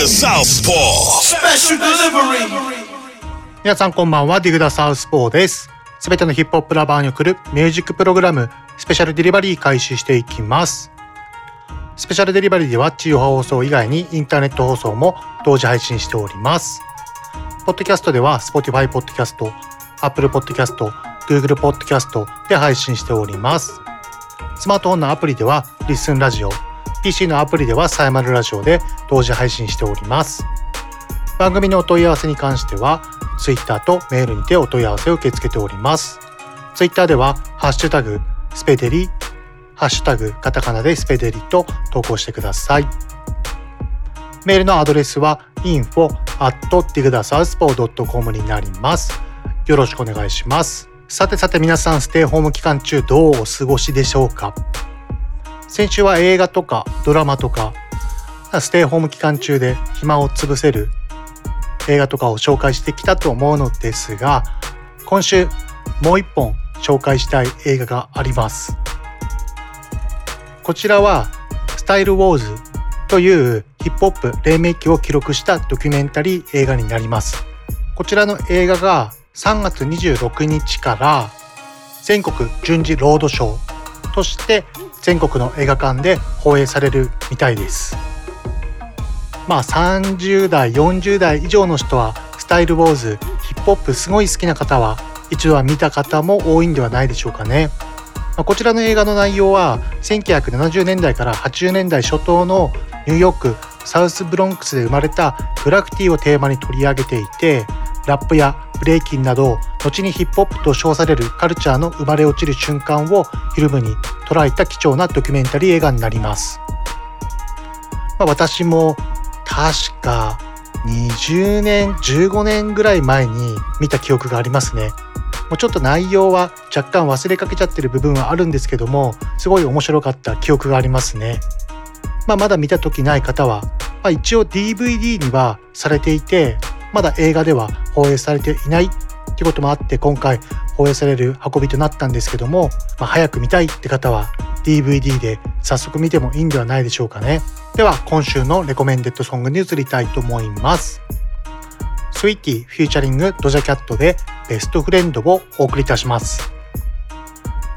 The Southpaw. Special delivery. 皆さんこんばんは、ディグダサウスポーです。すべてのヒップホップラバーに送るミュージックプログラム、スペシャルデリバリー開始していきます。スペシャルデリバリーでは地上波放送以外にインターネット放送も同時配信しております。ポッドキャストでは Spotify ポッドキャスト、Apple ポッドキャスト、Google ポッドキャストで配信しております。スマートフォンのアプリではリッスンラジオ、PC のアプリではサイマルラジオで同時配信しております。番組のお問い合わせに関しては Twitter とメールにてお問い合わせを受け付けております。Twitter ではハッシュタグスペデリ、ハッシュタグカタカナでスペデリと投稿してください。メールのアドレスは info at digdasouthpaw.com になります。よろしくお願いします。さてさて皆さんステイホーム期間中どうお過ごしでしょうか？先週は映画とかドラマとかステイホーム期間中で暇を潰せる映画とかを紹介してきたと思うのですが今週もう一本紹介したい映画があります。こちらはスタイルウォーズというヒップホップ黎明期を記録したドキュメンタリー映画になります。こちらの映画が3月26日から全国順次ロードショー。として全国の映画館で放映されるみたいですまあ30代40代以上の人はスタイルウォーズヒップホップすごい好きな方は一度は見た方も多いんではないでしょうかね。まあこちらの映画の内容は1970年代から80年代初頭のニューヨークサウスブロンクスで生まれたグラフィティをテーマに取り上げていてラップやブレイキンなど後にヒップホップと称されるカルチャーの生まれ落ちる瞬間をフィルムに捉えた貴重なドキュメンタリー映画になります。まあ、私も確か20年15年ぐらい前に見た記憶がありますねもうちょっと内容は若干忘れかけちゃってる部分はあるんですけどもすごい面白かった記憶がありますねまあまだ見た時ない方は、まあ、一応 DVD にはされていてまだ映画では放映されていないってこともあって今回放映される運びとなったんですけども、まあ、早く見たいって方は DVD で早速見てもいいんではないでしょうかね。では今週のレコメンデッドソングに移りたいと思います。Saweetie featuring Doja Cat で Best Friend をお送りいたします。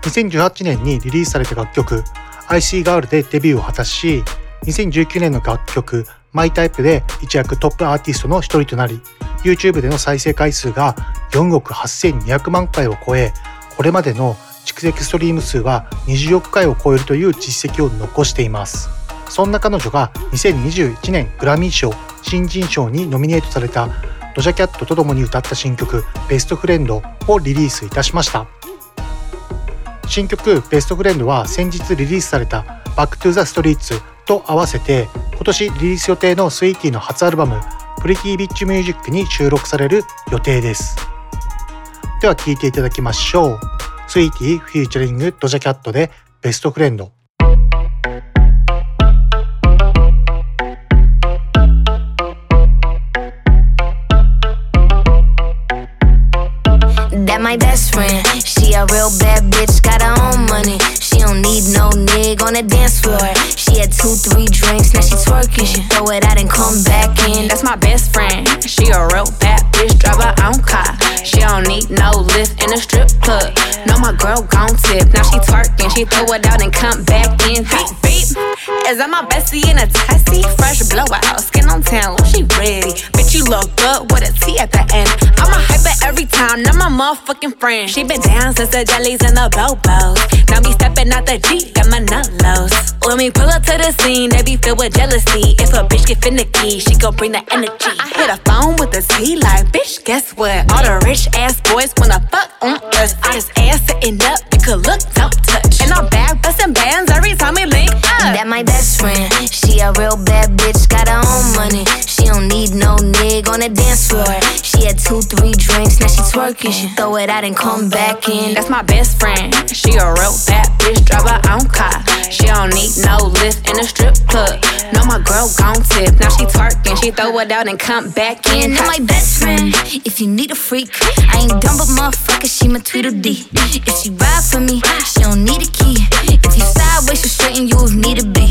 2018年にリリースされた楽曲 IC ガールでデビューを果たし2019年の楽曲 My Type で一躍トップアーティストの一人となり YouTube での再生回数が4億8200万回を超えこれまでの蓄積ストリーム数は20億回を超えるという実績を残しています。そんな彼女が2021年グラミー賞新人賞にノミネートされた Doja Cat と共に歌った新曲「Best Friend」をリリースいたしました。新曲「Best Friend」は先日リリースされた「Back to the Streets と合わせて今年リリース予定の Saweetie の初アルバム「Pretty Bitch Music」に収録される予定ですでは聴いていただきましょう Saweetie featuring Doja Cat で Best Friend That my best friend. She a real bad bitch, got her own money. She don't need no nigg on the dance floor. She had two, three drinks, twerking. She throw it out and come back in. That's my best friend. She a real bad bitch, drive her own car. She don't need no lift in a strip club. No, my girl gon' tip. Now she twerking, she throw it out and come back in. Beep, beep. Is that my bestie in a testy? Fresh blowout, skin on town, she ready. Bitch, you look good with a T at the end. Time, not my motherfucking friend. She been down since the jellies and the bobos. Now me stepping out the Jeep, got my nut lows. When we pull up to the scene, they be filled with jealousy. If a bitch get finicky, she gon' bring the energy. I hit a phone with a T like, bitch, guess what? All the rich ass boys wanna fuck on us. I just ass sitting up, you could look, don't touch. And I'm back busting bands every time we link up. That my best friend. She a real bad bitch, big on the dance floor. She had two, three drinks, now she twerking. She throw it out and come back in. That's my best friend. She a real bad bitch, drive her own car. She don't need no lift in a strip club. No, my girl gon' tip. Now she twerking, she throw it out and come back in. Now my best friend, if you need a freak, I ain't dumb but motherfucker, she my Tweedledee. If she ride for me, she don't need a key. If you sideways, she straighten you with need to be.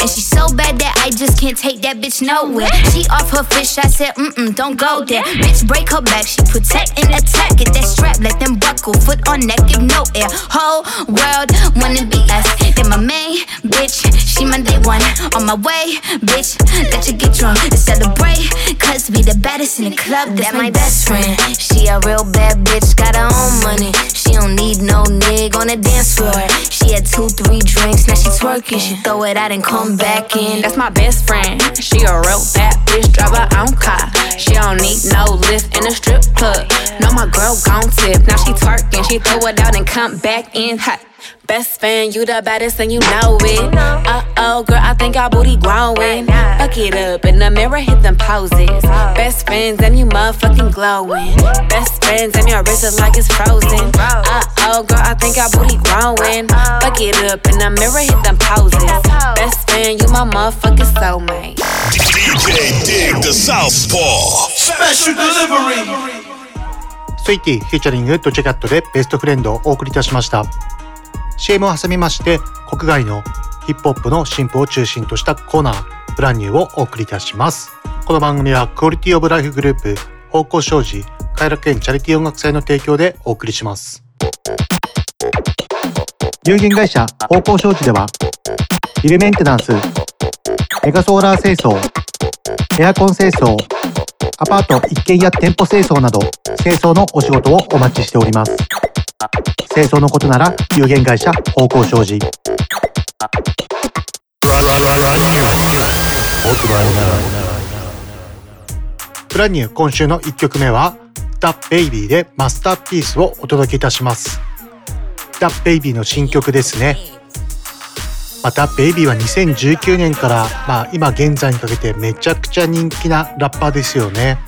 And she so bad that I just can't take that bitch nowhere. She off her fish, I said, mm mm, don't go there. Bitch, break her back, she protect and attack. Get that strap, let them buckle, foot on neck, give no air. Whole world wanna be us. Then my main bitch, she my day one. On my way, bitch, let you get drunk to celebrate. Cause we the baddest in the club, that's my best friend. She a real bad bitch, got her own money. She don't need no nigga on the dance floor. She had two, three drinks, now she twerking. She throw it out and come back in. That's my best friend. She a real bad bitch, drive her own car. She don't need no lift in a strip club. No, my girl gon' tip. Now she twerking, she throw it out and come back in hot. Best friend, you the baddest and you know it. Uh oh, girl, I think our booty growing. Fuck it up in the mirror, hit them poses. Best friends and you motherfucking glowing. Best friends and your wrist is like it's frozen. Uh oh, girl, I think our booty growing. Fuck it up in the mirror, hit them poses. Best friend, you my motherfucking soulmate. DJ Dig the Southpaw. Special delivery. スイティフィーチャリングドチェキャットでベストフレンドをお送りいたしました CM を挟みまして国外のヒップホップの進歩を中心としたコーナー Brand New をお送りいたします。この番組は Quality of Life グループ方向障子快楽園チャリティー音楽祭の提供でお送りします。有限会社方向障子ではビルメンテナンスメガソーラー清掃エアコン清掃アパート一軒家店舗清掃など清掃のお仕事をお待ちしております。清掃のことなら有限会社方向障子ブランニュー今週の1曲目は The Baby でマスターピースをお届けいたします The Baby の新曲ですねまた、ベイビーは2019年から、まあ、今現在にかけてめちゃくちゃ人気なラッパーですよね。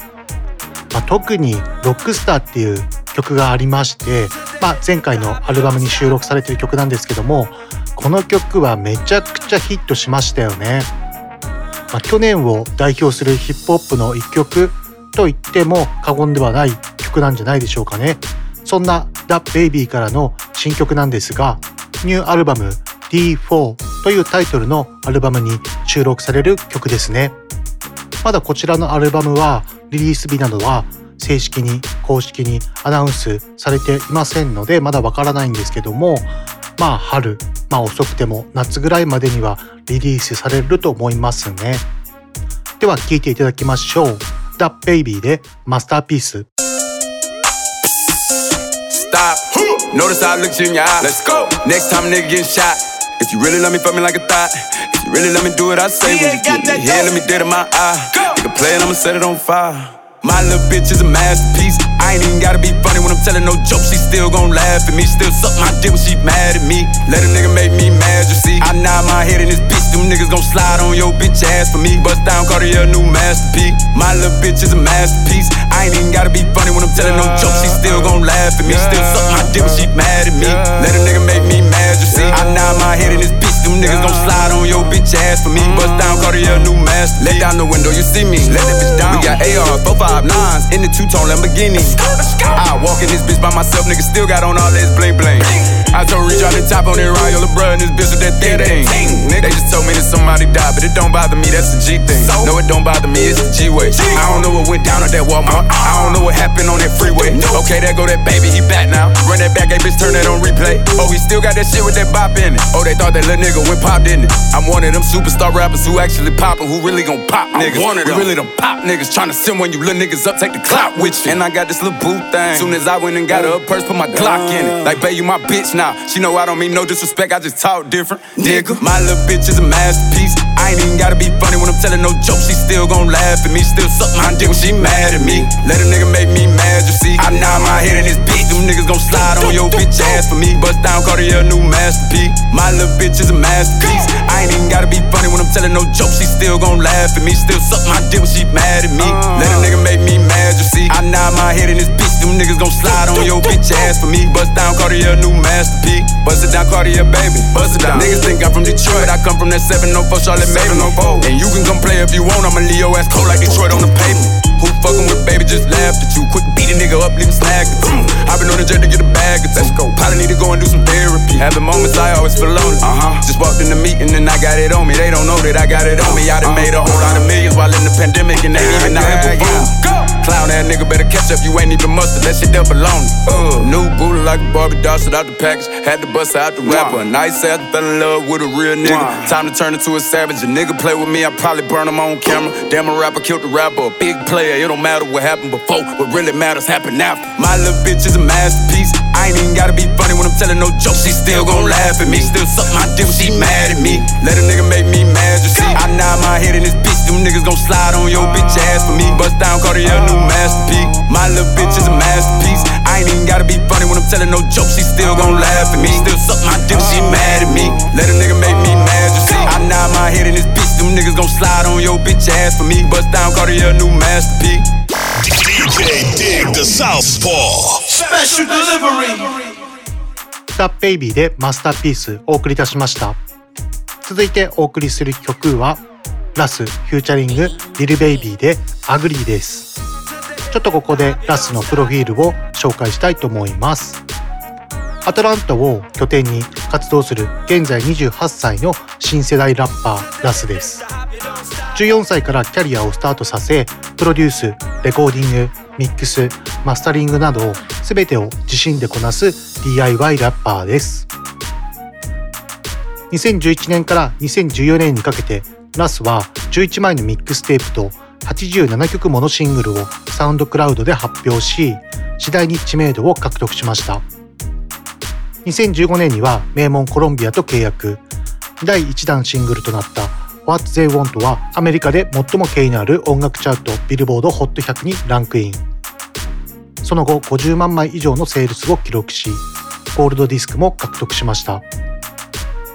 まあ、特に「ロックスター」っていう曲がありまして、まあ、前回のアルバムに収録されている曲なんですけどもこの曲はめちゃくちゃヒットしましたよね。まあ、去年を代表するヒップホップの一曲と言っても過言ではない曲なんじゃないでしょうかね。そんな The Baby からの新曲なんですがニューアルバム D4 というタイトルのアルバムに収録される曲ですね。まだこちらのアルバムはリリース日などは正式に公式にアナウンスされていませんのでまだわからないんですけどもまあ春まあ遅くても夏ぐらいまでにはリリースされると思いますね。では聴いていただきましょう。The Baby でマスターピース。Stop. Notice I looked you in your eye. Let's go. Next time nigga getting shot. If you really love me, fuck me like a thought. If you really let me do what I say, when you get me here, let me dead in my eye. Nigga play it, I'ma set it on fire. My little bitch is a masterpiece. I ain't even gotta be funny when I'm telling no jokes. She still gon' laugh at me. Still suck my dick when she mad at me. Let a nigga make me mad, you see. I nod my head in this bitch. Them niggas gon' slide on your bitch ass for me. Bust down Cartier, new masterpiece. My little bitch is a masterpiece. I ain't even gotta be funny when I'm telling no jokes. She still gon' laugh at me. Still suck my dick when she mad at me. Let a nigga make me mad, you see. I nod my head in this bitch. Them niggas gon' slide on your bitch ass for me. Bust down Cartier, new masterpiece. Let down the window, you see me. Let that bitch down. We got AR, 459s in the two-tone Lamborghini. I walk in this bitch by myself, nigga still got on all this bling bling. I top on that Royal and this bitch with that thing thing. They just told me that somebody died, but it don't bother me, that's the G thing. No, it don't bother me, it's a G way. I don't know what went down at that Walmart. I don't know what happened on that freeway. No. Okay, there go that baby, he back now. Run that back, hey bitch, turn that on replay. Oh, he still got that shit with that bop in it. Oh, they thought that little nigga went pop, didn't it? I'm one of them superstar rappers who actually poppin', who really gon' pop niggas. One of them. We really them pop niggas tryna send when you little niggas up, take the clout with you. And I got this little boo thing. Soon as I went and got her a purse, put my Glock in it. Like, babe, you my bitch now. She know I don't mean no disrespect, I just talk different. Nigga, my little bitch is a masterpiece. I ain't even gotta be funny when I'm telling no jokes. She still gon' laugh at me, still suck my dick when she mad at me. Let a nigga make me mad, you see. I nod my head in this beat, them niggas gon' slide on your bitch ass for me. Bust down Cartier, new masterpiece. My little bitch is a masterpiece. I ain't even gotta be funny when I'm telling no jokes. She still gon' laugh at me, still suck my dick when she mad at me. Let a nigga make me mad, you see. I nod my head in this bitch, them niggas gon' slide on your bitch ass for me. Bust down Cartier, new masterpiece. Bust it down Cartier, baby. Bust it down. Niggas think I'm from Detroit, I come from that 704 Charlotte Maven. And you can come play if you want, I'ma leave your ass cold like Detroit on the pavement. Who fucking with baby just laughed at you. Quick beat a nigga up, leave him snagged. I've been on the jet to get a bag of Let's go. Probably need to go and do some therapy. Having moments I always feel lonely. Uh huh. Just walked in the meeting and I got it on me. They don't know that I got it on me. I done uh, made a whole lot of millions while in the pandemic and they even out here perform. Clown that nigga better catch up. You ain't even mustard. That shit double on Uh. New booty like a Barbie doll, shit out the package. Had to bust out the rapper. Nice ass, fell in love with a real nigga. Time to turn into a savage. A nigga play with me, I probably burn him on camera. Damn, a rapper killed the rapper. A big player, it don't matter what happened before. What really matters happened after. My little bitch is a masterpiece. I ain't even gotta be funny when I'm telling no jokes. She still gon' laugh at me. Still suck my dick she mad at me. Let a nigga make me mad, you see. I nod my head in this bitch. Them niggas gon' slide on your bitch ass for me. Bust down Cartier, new masterpiece. My little bitch is a masterpiece. I ain't even gotta be funny when I'm telling no jokes. She still gon' laugh at me. Still suck my dick she mad at me. Let a nigga make me mad, you see. I nod my head in this bitch. Them niggas gon' slide on your bitch ass for me. Bust down Cartier, new masterpiece. DJ Dig the Southpaw Special Delivery スタッベイビーでマスターピースお送りいたしました続いてお送りする曲はラスフューチャリングリルベイビーでUgly ですちょっとここで Russ のプロフィールを紹介したいと思いますアトランタを拠点に活動する現在28歳の新世代ラッパー Russ です14歳からキャリアをスタートさせ、プロデュース、レコーディング、ミックス、マスタリングなど全てを自身でこなす DIY ラッパーです。2011年から2014年にかけて、ラスは11枚のミックステープと87曲ものシングルをサウンドクラウドで発表し、次第に知名度を獲得しました。2015年には名門コロンビアと契約、第1弾シングルとなった What They Want はアメリカで最も権威のある音楽チャートビルボード HOT100 にランクイン。その後50万枚以上のセールスを記録し、ゴールドディスクも獲得しました。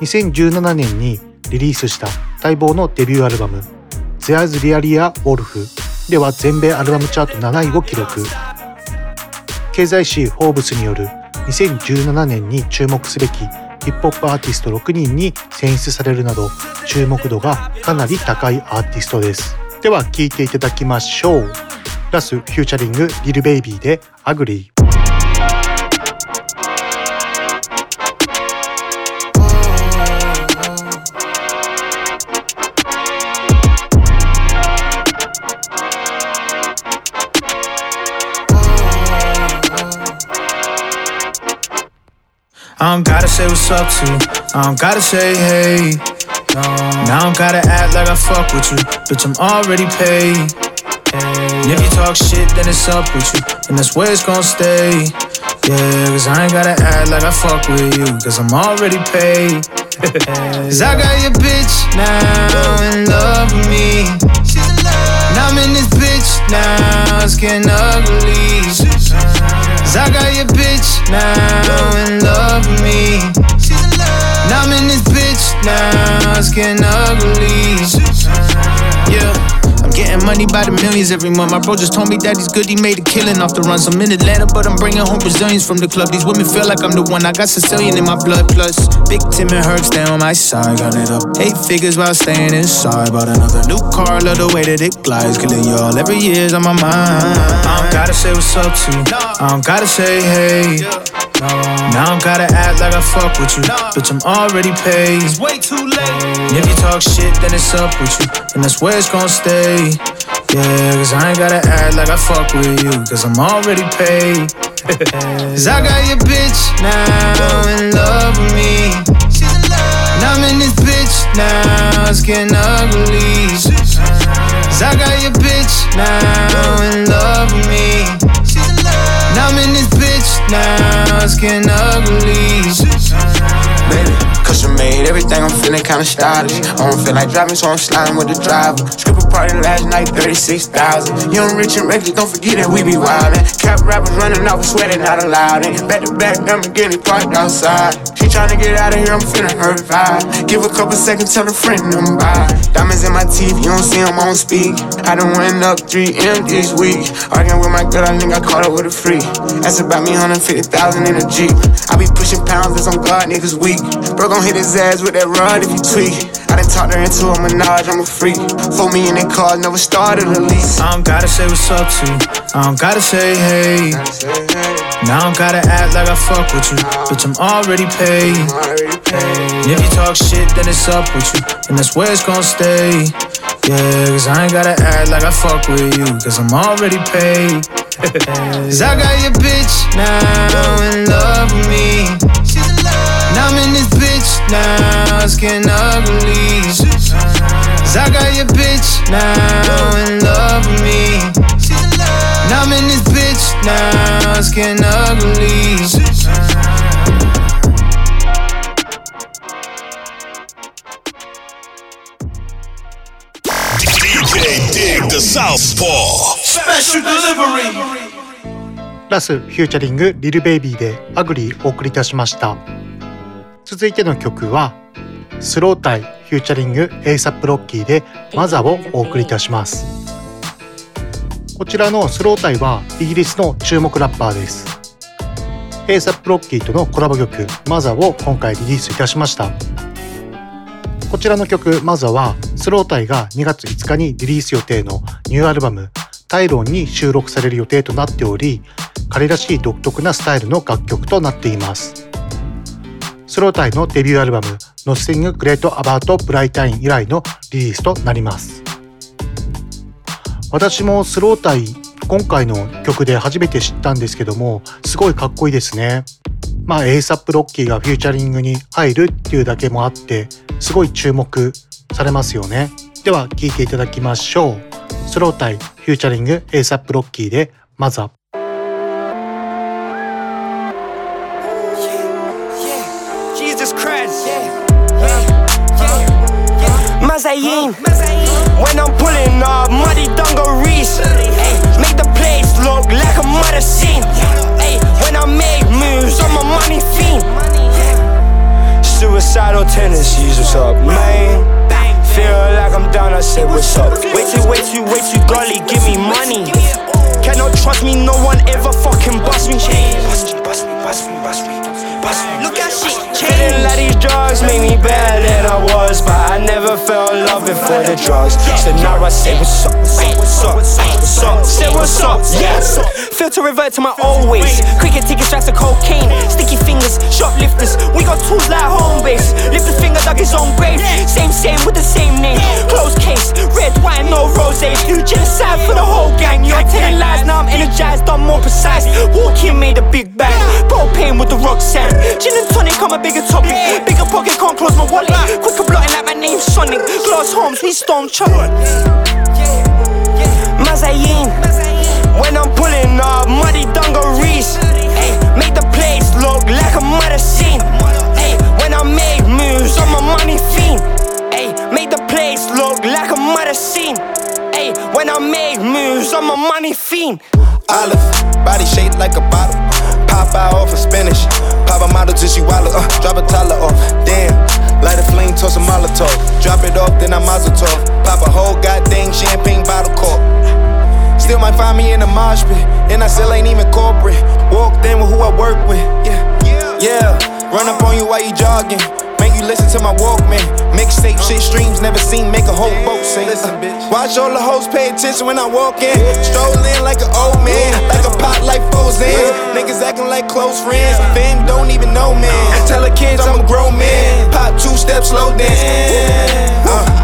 2017年にリリースした待望のデビューアルバム There's Really a Wolf では全米アルバムチャート7位を記録。経済誌フォーブスによる2017年に注目すべきヒップホップアーティスト6人に選出されるなど注目度がかなり高いアーティストです。では聴いていただきましょう。 Russ フューチャリング Lil Baby で Ugly。I don't gotta say what's up to you. I don't gotta say hey. No. Now I don't gotta act like I fuck with you. Bitch, I'm already paid. Hey. And if you talk shit, then it's up with you. And that's where it's gonna stay. Yeah, cause I ain't gotta act like I fuck with you. Cause I'm already paid. cause I got your bitch now in love with me. Now I'm in this bitch now, it's getting ugly. Cause I got your bitch now in love with me. She's in love. Now I'm in this bitch now, it's getting ugly. Yeah. Getting money by the millions every month. My bro just told me that he's good, he made a killing off the runs. I'm in Atlanta, but I'm bringing home Brazilians from the club. These women feel like I'm the one. I got Sicilian in my blood, plus Big Tim and Herc stay on my side. Got it up eight figures while staying inside. Bought another new car, love the way that it glides. Killing y'all every year's on my mind. I don't gotta say what's up to you. I don't gotta say hey. Now I gotta act like I fuck with you. Bitch, I'm already paid. It's way too late. And if you talk shit, then it's up with you. And that's where it's gonna stay. Yeah, cause I ain't gotta act like I fuck with you, cause I'm already paid. cause I got your bitch now in love with me. She's in love. Now I'm in this bitch now, it's getting ugly. Uh-huh. Cause I got your bitch now in love with me. Now I'm in this bitch now, it's getting ugly. Baby, cushion made everything I'm feeling kinda stylish. I don't feel like driving, so I'm sliding with the driver. Stripper party last night, 36,000. Young, rich, and reckless, don't forget that we be wildin'. Cap rappers running off, sweating not allowed. And back to back, I'm getting parked outside. She tryna get out of here, I'm feeling her vibe. Give a couple seconds, tell a friend I'm by. Diamonds in my teeth, you don't see them, I don't speak. I done went up 3M this week. Arguing with my girl, I think I caught her with a free. That's about me, 150,000 in a Jeep. I be pushing pounds, that's on God, niggas weak. Bro gon' hit his ass with that rod if he tweak. I done talked her into a menage, I'm a freak. For me in that car, never started a leak. I don't gotta say what's up to you. I don't gotta say hey. Now I don't gotta act like I fuck with you. Bitch, I'm already paid. And if you talk shit, then it's up with you. And that's where it's gonna stay. Yeah, cause I ain't gotta act like I fuck with you. Cause I'm already paid. Cause I got your bitch now in love with me. Now I'm in this bitch now, it's getting ugly. Cause I got your bitch now in love with me. Now I'm in this bitch now, it's getting ugly. DJ Dig the Southpaw Special delivery. Russ フューチャリング Lil Baby で Ugly お送りいたしました続いての曲は slowthai フューチャリング A$AP Rocky で MAZZA をお送りいたします。こちらの slowthai はイギリスの注目ラッパーです。 A$AP Rocky とのコラボ曲 MAZZA を今回リリースいたしました。こちらの曲マザーはスロータイが2月5日にリリース予定のニューアルバムタイロンに収録される予定となっており彼らしい独特なスタイルの楽曲となっています。スロータイのデビューアルバム Nothing Great About Bright Time 以来のリリースとなります。私もスロータイ今回の曲で初めて知ったんですけどもすごいかっこいいですね。まあ ASAP ロッキーがフューチャリングに入るっていうだけもあってすごい注目されますよね。では聴いていただきましょう。スロータイフューチャリング ASAP ロッキーでマザ Jesus Mazayin. When I'm pulling off muddy dungarees. Ay, make the place look like a murder scene. Ay, when I make moves, I'm a money fiend. Suicidal tendencies, what's up, man? Feel like I'm down, I say what's up. Way too, way too, way too golly, give me money. Cannot trust me, no one ever fucking bust me. Bust me, bust me, bust me, bust me, bust me. Change. Let these drugs make me better than I was, but I never felt love before the drugs. So now I say what's up, say what's up, what's up, say what's up, yes. To revert to my old ways. Cricket tickets, strikes of cocaine, sticky fingers, shoplifters. We got tools like home base. Lift the finger, dug his own grave. Same, same with the same name. Closed case, red wine, no rose. Do genocide for the whole gang. You're telling lies, now I'm energized, I'm more precise. Walk in, made a big bang. Propane with the rock sand. Gin and tonic, I'm a bigger topic. Bigger pocket, can't close my wallet. Quicker blotting like my name's Sonic. Glass homes, we stone chocolate. Mazayin. When I'm make moves, I'm a money fiend. Olive, body shaped like a bottle. Pop out off a spinach. Pop a model till she wallow. Uh, drop a toddler off. Damn. Light a flame, toss a Molotov. Drop it off, then I mazel tov. Pop a whole goddamn champagne bottle cork. Still might find me in a mosh pit, and I still ain't even corporate. Walked in with who I work with. Yeah, yeah. Run up on you while you jogging. You listen to my Walkman. Mixtape shit streams, never seen make a whole boat sing. Uh, watch all the hoes pay attention when I walk in. Stroll in like an old man, like a pot like Fozans. Niggas acting like close friends. Fam don't even know man. Tell the kids I'm a grown man. Pop two steps, slow dance. Uh,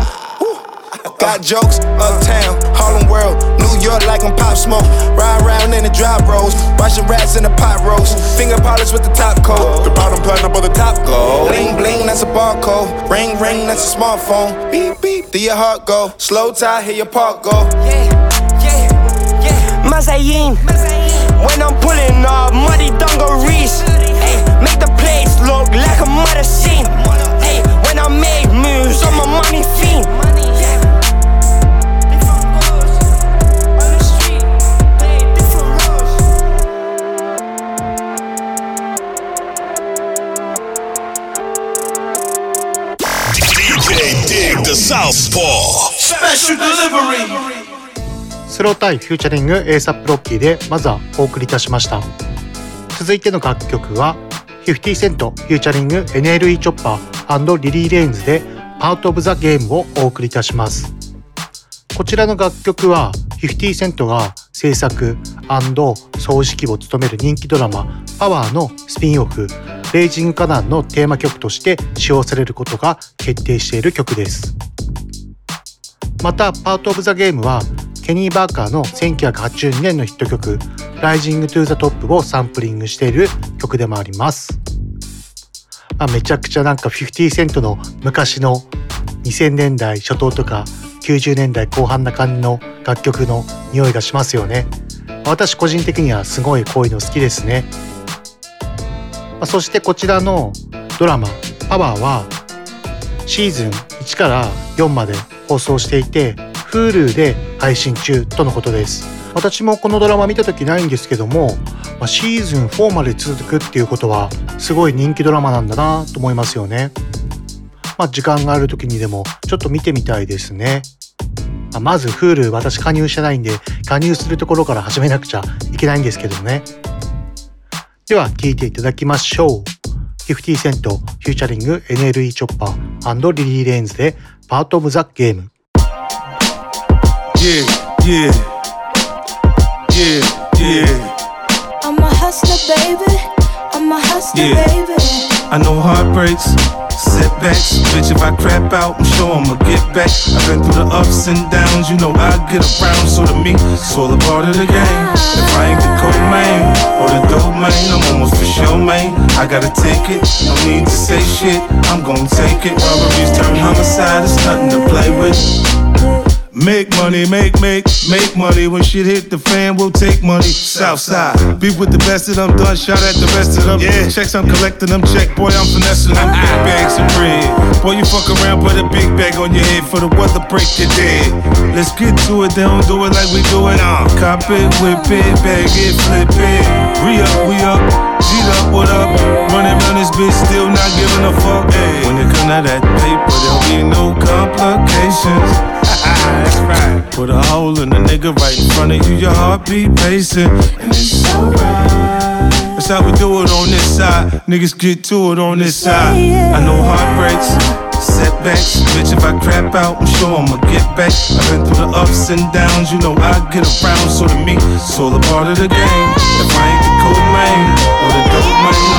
Got jokes, uptown, Harlem World, New York like I'm pop smoke. Ride around in the drop rolls, watching rats in the pot roast. Finger polish with the top coat, the bottom platinum up on the top gold. Bling bling, that's a barcode. Ring ring, that's a smartphone. Beep beep, do your heart go? Slow tie, hear your park go. Yeah, yeah, yeah. Mazayin. When I'm pulling off muddy dungarees. Ay, make the place look like a murder scene. Ay, when I I make moves, I'm a money fiend. The Southpaw. Special delivery. スロータイフューチャリング ASAP ロッキーでまずはお送りいたしました続いての楽曲は50セントフューチャリング NLE チョッパーリリー・レインズで Part of the Game をお送りいたしますこちらの楽曲は50 Cent が制作総指揮を務める人気ドラマパワーのスピンオフレイジングカナンのテーマ曲として使用されることが決定している曲ですまた Part of the Game はケニー・バーカーの1982年のヒット曲 Rising to the Top をサンプリングしている曲でもあります。まあ、めちゃくちゃなんか50セントの昔の2000年代初頭とか90年代後半な感じの楽曲の匂いがしますよね。私個人的にはすごいこういうの好きですね。まあ、そしてこちらのドラマ「パワーはシーズン1から4まで放送していて Hulu で配信中とのことです。私もこのドラマ見た時ないんですけども、まあ、シーズン4まで続くっていうことはすごい人気ドラマなんだなと思いますよね。まあ時間がある時にでもちょっと見てみたいですね。まあ、まず Hulu 私加入してないんで加入するところから始めなくちゃいけないんですけどね。では聴いていただきましょう50セントフューチャリング NLE チョッパーリリー・レインズでパートオブザゲーム Yeah, yeah, yeah, yeah. I'm a hustler, baby. I'm a hustler, yeah. baby. I know heartbreaks, setbacks. Bitch, if I crap out, I'm sure I'ma get back. I've been through the ups and downs, you know I get around. So to me, it's all a part of the game. If I ain't the cold man or the dope man, I'm almost for sure, man. I gotta take it, no need to say shit. I'm gonna take it. Robberies turn homicide, it's nothing to play with. Make money, make, make, make money. When shit hit the fan, we'll take money. Southside. Be with the best of them, done. Shout at the rest of them. Yeah. Checks, I'm collecting them. Check, boy, I'm finessing them. Big bags of bread. Boy, you fuck around, put a big bag on your head for the weather break your dead. Let's get to it, they don't do it like we do it. Uh. Cop it, whip it, bag it, flip it. Re up, we up. G'd up, what up? Running around this bitch, still not giving a fuck. Hey. When it come to that paper, be no complications. That's right. Put a hole in the nigga right in front of you, your heartbeat pacing. And it's alright. That's how we do it on this side. Niggas get to it on this side. I know heartbreaks, setbacks. Bitch, if I crap out, I'm sure I'ma get back. I've been through the ups and downs, you know I get around. So to me, it's all a part of the game. If I ain't the cool man or the dope man,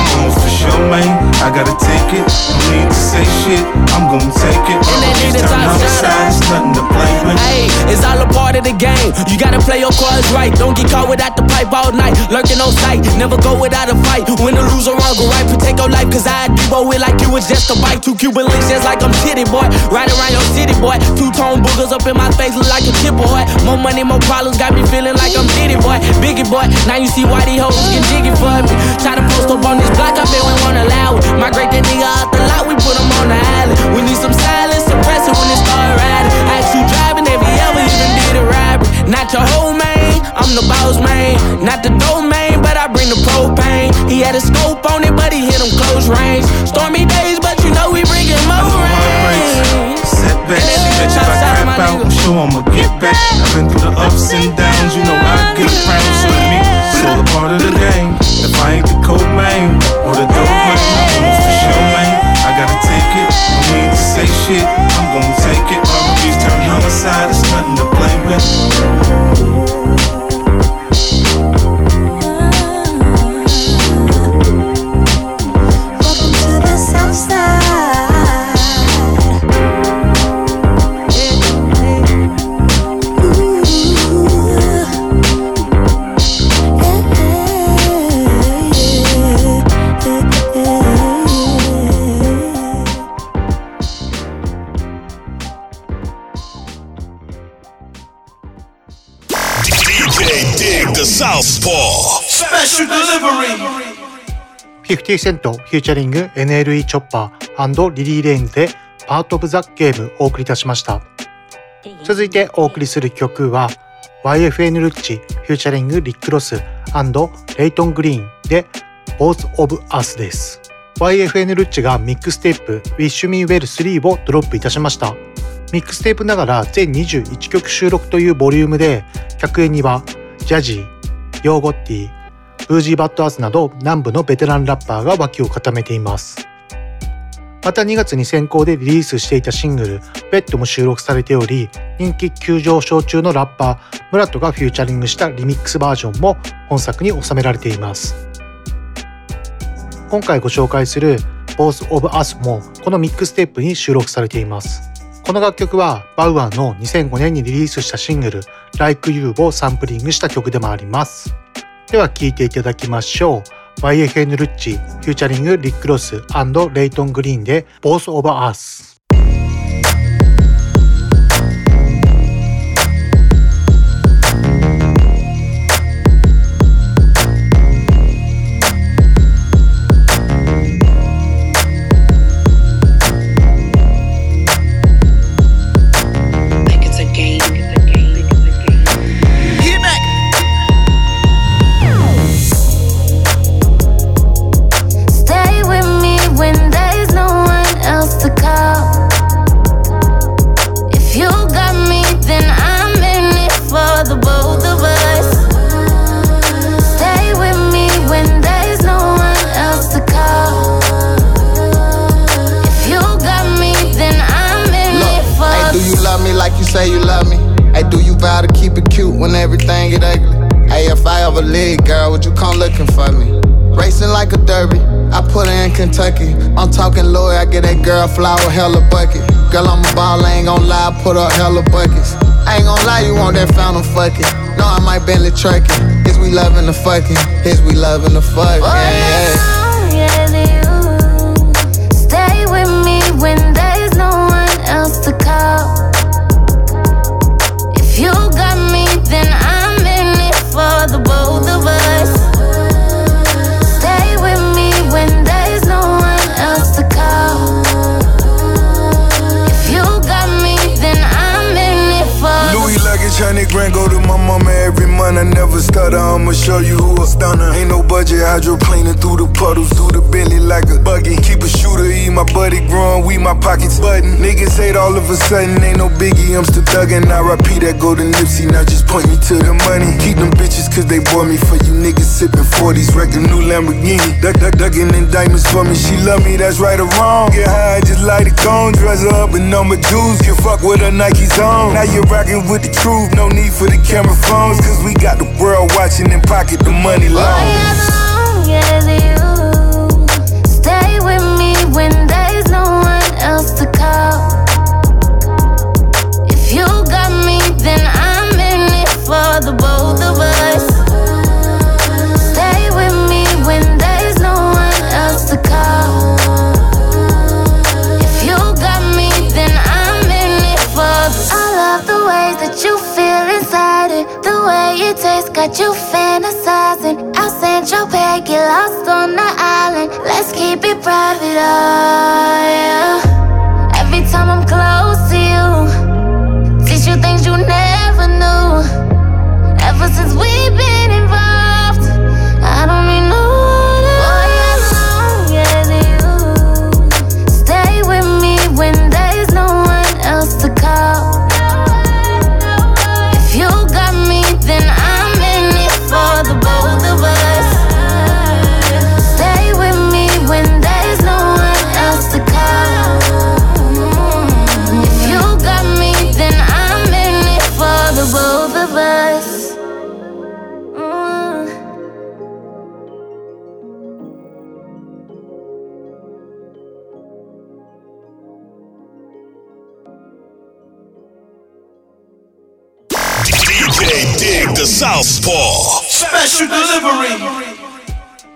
For. I gotta take it. No need to say shit. I'm gonna take it. And they need a top It's nothing to play with. Hey, it's all a part of the game. You gotta play your cards right. Don't get caught without the pipe all night. Lurking on sight. Never go without a fight. Win or lose or wrong, go right. Protect your life. Cause I debo it like you was just a bite. Two Cuban links just like I'm titty boy. Right around your city boy. Two tone boogers up in my face look like a chip boy. More money, more problems. Got me feeling like I'm Diddy boy. Biggie boy. Now you see why these hoes get jiggy for me. Try to post up on this block. I bet we won't allow it. Migrate that nigga out the lot, we put him on the island. We need some silence, suppress it when it start riding. Ask you driving, have you ever even did a robbery? Not your whole man, I'm the boss man. Not the domain, but I bring the propane. He had a scope on it, but he hit him close range. Stormy days, but you know we bring him more rain. If I crap out, I'm sure I'ma get back. I've been through the ups and downs, you know I get around. 50 Cent フューチャリング NLE Choppa, Rileyy Lanez で Part of the Game お送りいたしました。続いてお送りする曲は YFN Lucci フューチャリング Rick Ross, Layton Greene で Both of Us です。YFN ルッチがミックステープ Wish Me Well 3をドロップいたしました。ミックステープながら全21曲収録というボリュームで100円にはJeezy、Yo Gotti、Boosie Badazz など南部のベテランラッパーが脇を固めています。また2月に先行でリリースしていたシングル「ベッド」も収録されており人気急上昇中のラッパー Mulatto がフューチャリングしたリミックスバージョンも本作に収められています。今回ご紹介する「Both of Us」もこのミックステープに収録されています。この楽曲は Bow Wow の2005年にリリースしたシングル Like You をサンプリングした曲でもあります。では聴いていただきましょう YFN Lucci、フューチャリング Rick Ross, Layton Greene で Both of Us。Kentucky. I'm talking Lloyd, I get that girl flower hella bucket. Girl, I'm a ball, I ain't gon' lie, I put up hella buckets. I ain't gon' lie, you want that fountain fucking. No, I might Bentley trucking. Is we loving the fucking? Is we loving the fucking? Oh, yeah. yeah. Stay with me when there's no one else to call. Grand go to my mama every month. I never stutter. I'ma show you who a stunner. Ain't no budget hydroplaning through the puddles, through the Bentley like a buggy. Keep a shooter, eat my buddy growing, we my pockets button. Niggas hate all of a sudden, ain't no biggie. I'm still thugging. I repeat that go to Nipsey. Now just point me to the money. Keep them bitches cause they bought me for you niggas sipping 40s. Wreck a new Lamborghini. Duck, duck, ducking in diamonds for me. She love me, that's right or wrong. Get high, just light a cone. Dress her up in number jewels. Get fuck with her Nikes on. Now you're rocking with the truth. No need for the camera phones, cause we got the world watching and pocket the money long. Oh, yeah, long as you stay with me when there's no one else to call. For the both of us. Stay with me when there's no one else to call. If you got me, then I'm in it for the I love the ways that you feel inside it. The way it tastes got you fantasizing. I'll send your bag, get lost on the island. Let's keep it private, oh yeah. Every time I'm close to you, teach you things you never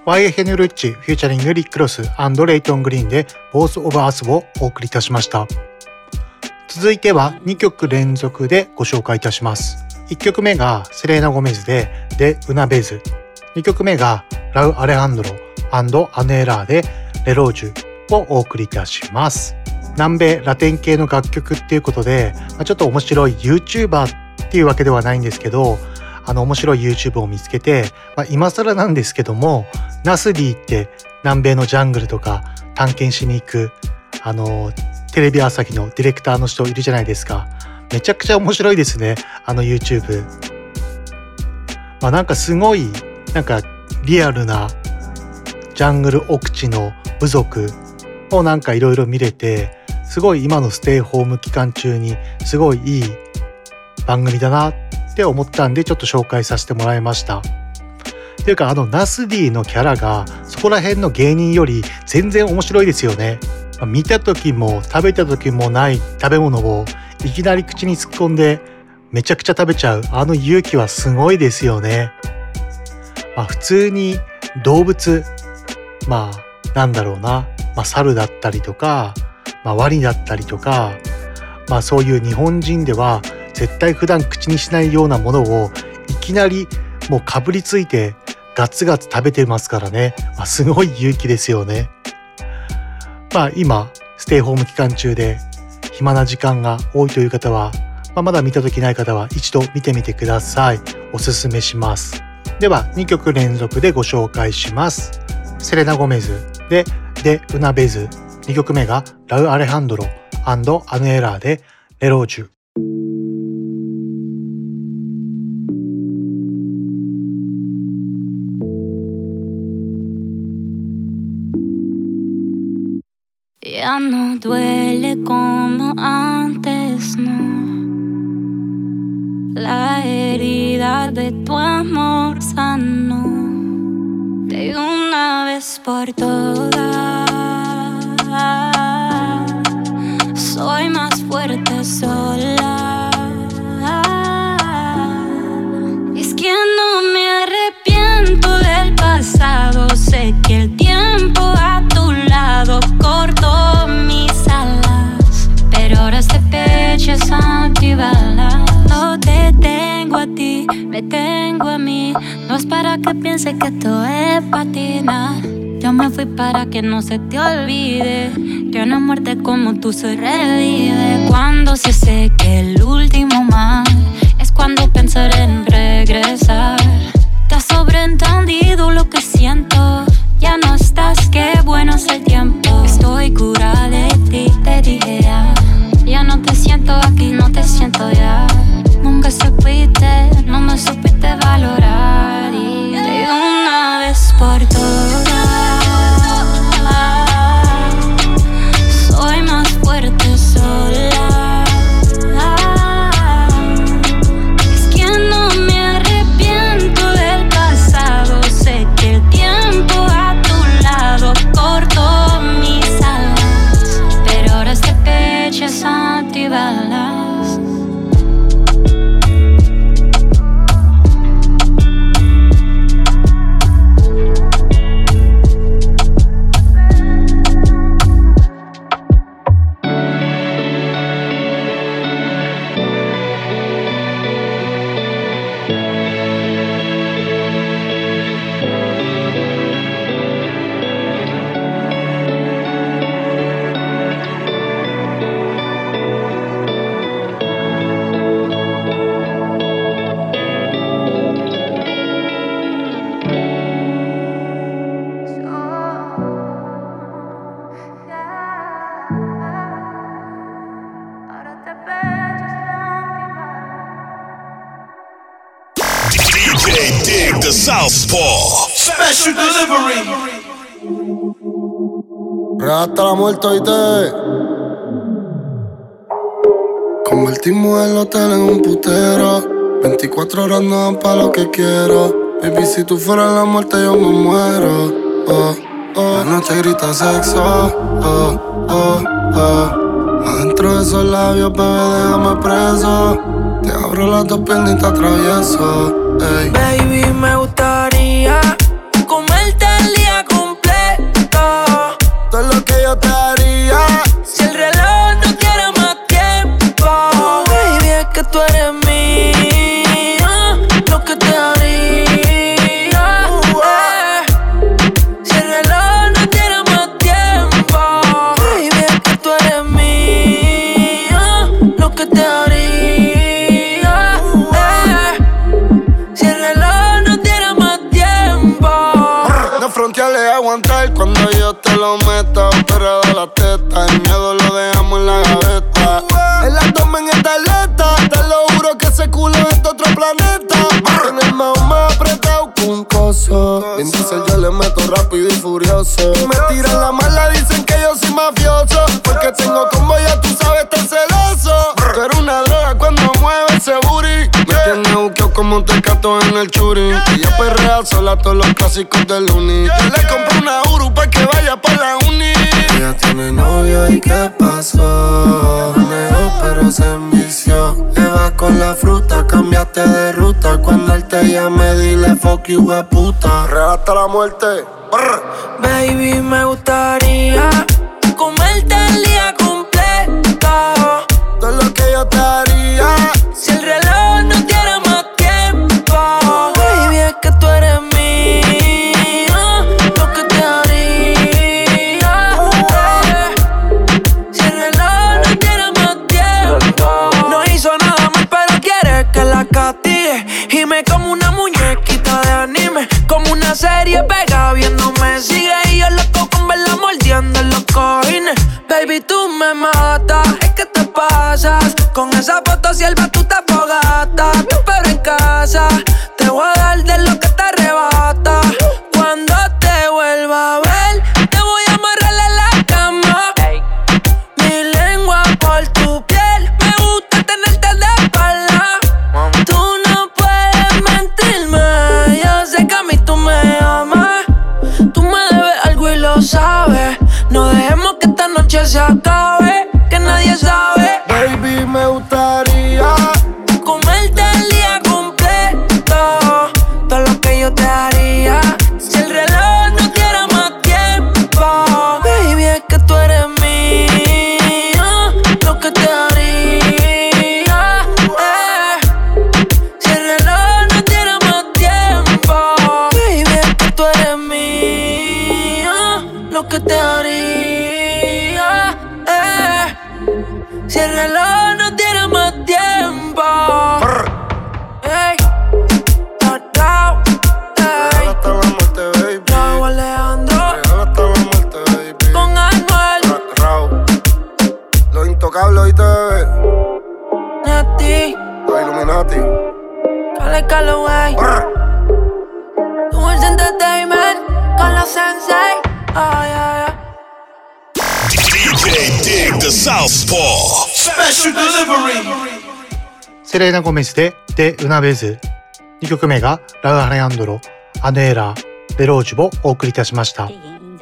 YFN Lucci、フューチャリング Rick Ross, Layton Greene で Both of Us をお送りいたしました。続いては2曲連続でご紹介いたします。1曲目が Selena Gomez で De Una Vez。2曲目が Rauw Alejandro, Anuel AA で Reloj をお送りいたします。南米ラテン系の楽曲っていうことで、まあ、ちょっと面白い YouTuber っていうわけではないんですけどあの面白い YouTube を見つけて、まあ、今更なんですけどもナス D って南米のジャングルとか探検しに行くあのテレビ朝日のディレクターの人いるじゃないですか。めちゃくちゃ面白いですねあの YouTube まあなんかすごいなんかリアルなジャングル奥地の部族をなんかいろいろ見れてすごい今のステイホーム期間中にすごいいい番組だなっって思ったんでちょっと紹介させてもらいました。っていうかあのナス D のキャラがそこら辺の芸人より全然面白いですよね。見た時も食べた時もない食べ物をいきなり口に突っ込んでめちゃくちゃ食べちゃうあの勇気はすごいですよね。まあ普通に動物まあなんだろうな、まあ、猿だったりとか、まあ、ワニだったりとかまあそういう日本人では絶対普段口にしないようなものをいきなりもうかぶりついてガツガツ食べてますからね、まあ、すごい勇気ですよね。まあ今ステイホーム期間中で暇な時間が多いという方は、まあ、まだ見た時ない方は一度見てみてください。おすすめします。では2曲連続でご紹介します。セレナ・ゴメズでデ・ウナベズ。2曲目がラウ・アレハンドロアヌエラーでレロージュ。Ya no duele como antes, no. La herida de tu amor sanó de una vez por todas. Soy más fuerte sola. Es que no me arrepiento del pasado, sé que el tiempo a es antibalas. No te tengo a ti, me tengo a mí. No es para que piense que esto es patina. Yo me fui para que no se te olvide que una muerte como tú se revive. Cuando se seque el último mal, es cuando pensaré en regresar. Te has sobreentendido lo que siento. Ya no estás, qué bueno es el tiempo. Estoy curada de ti, te dije te siento aquí, no te siento ya. Nunca supiste, no me supiste valorar. Y de una vez por todas. Hasta la muerte hoy te Convertimos el hotel en un putero. 24 horas no dan pa' lo que quiero. Baby, si tú fueras la muerte, yo me muero. Oh, oh. La noche grita sexo. Oh, oh, oh. Adentro de esos labios, bebé, déjame preso. Te abro las dos piernas y te atravieso. Baby, me gustaría esa teta. El miedo lo dejamos en la gaveta. El abdomen está alerta. Te lo juro que ese culo es de otro planeta. En el más apretado con un coso. En yo le meto rápido y furioso. Me tiran la mala, dicen que yo soy mafioso. Porque tengo como ya tú sabes, estar celoso. Pero una droga cuando mueve ese booty. Me tiene buqueo como un tecato en el churi. Ella perrea sola todos los clásicos del uni. Yo le compré una Uru para que vaya para la uni. Ella tiene novio y qué pasó. Negó pero se envició. Le va con la fruta, cambiaste de ruta. Cuando él te llame, dile fuck you, puta. Regata la muerte. Baby, me gustaría comerte el día completo. Como una muñequita de anime. Como una serie pega viéndome. Sigue y yo loco con verla mordiendo en los cojines. Baby, tú me matas. Es que te pasas. Con esa foto si el tú te fogata. Pero en casa No dejemos que esta noche se acabe. Que nadie sabe. Baby, me gustaría セレーナ・ゴメスで「でウナベズ」2曲目がラウ・アレアンドロ「アネーラ」「デロージュ」をお送りいたしました。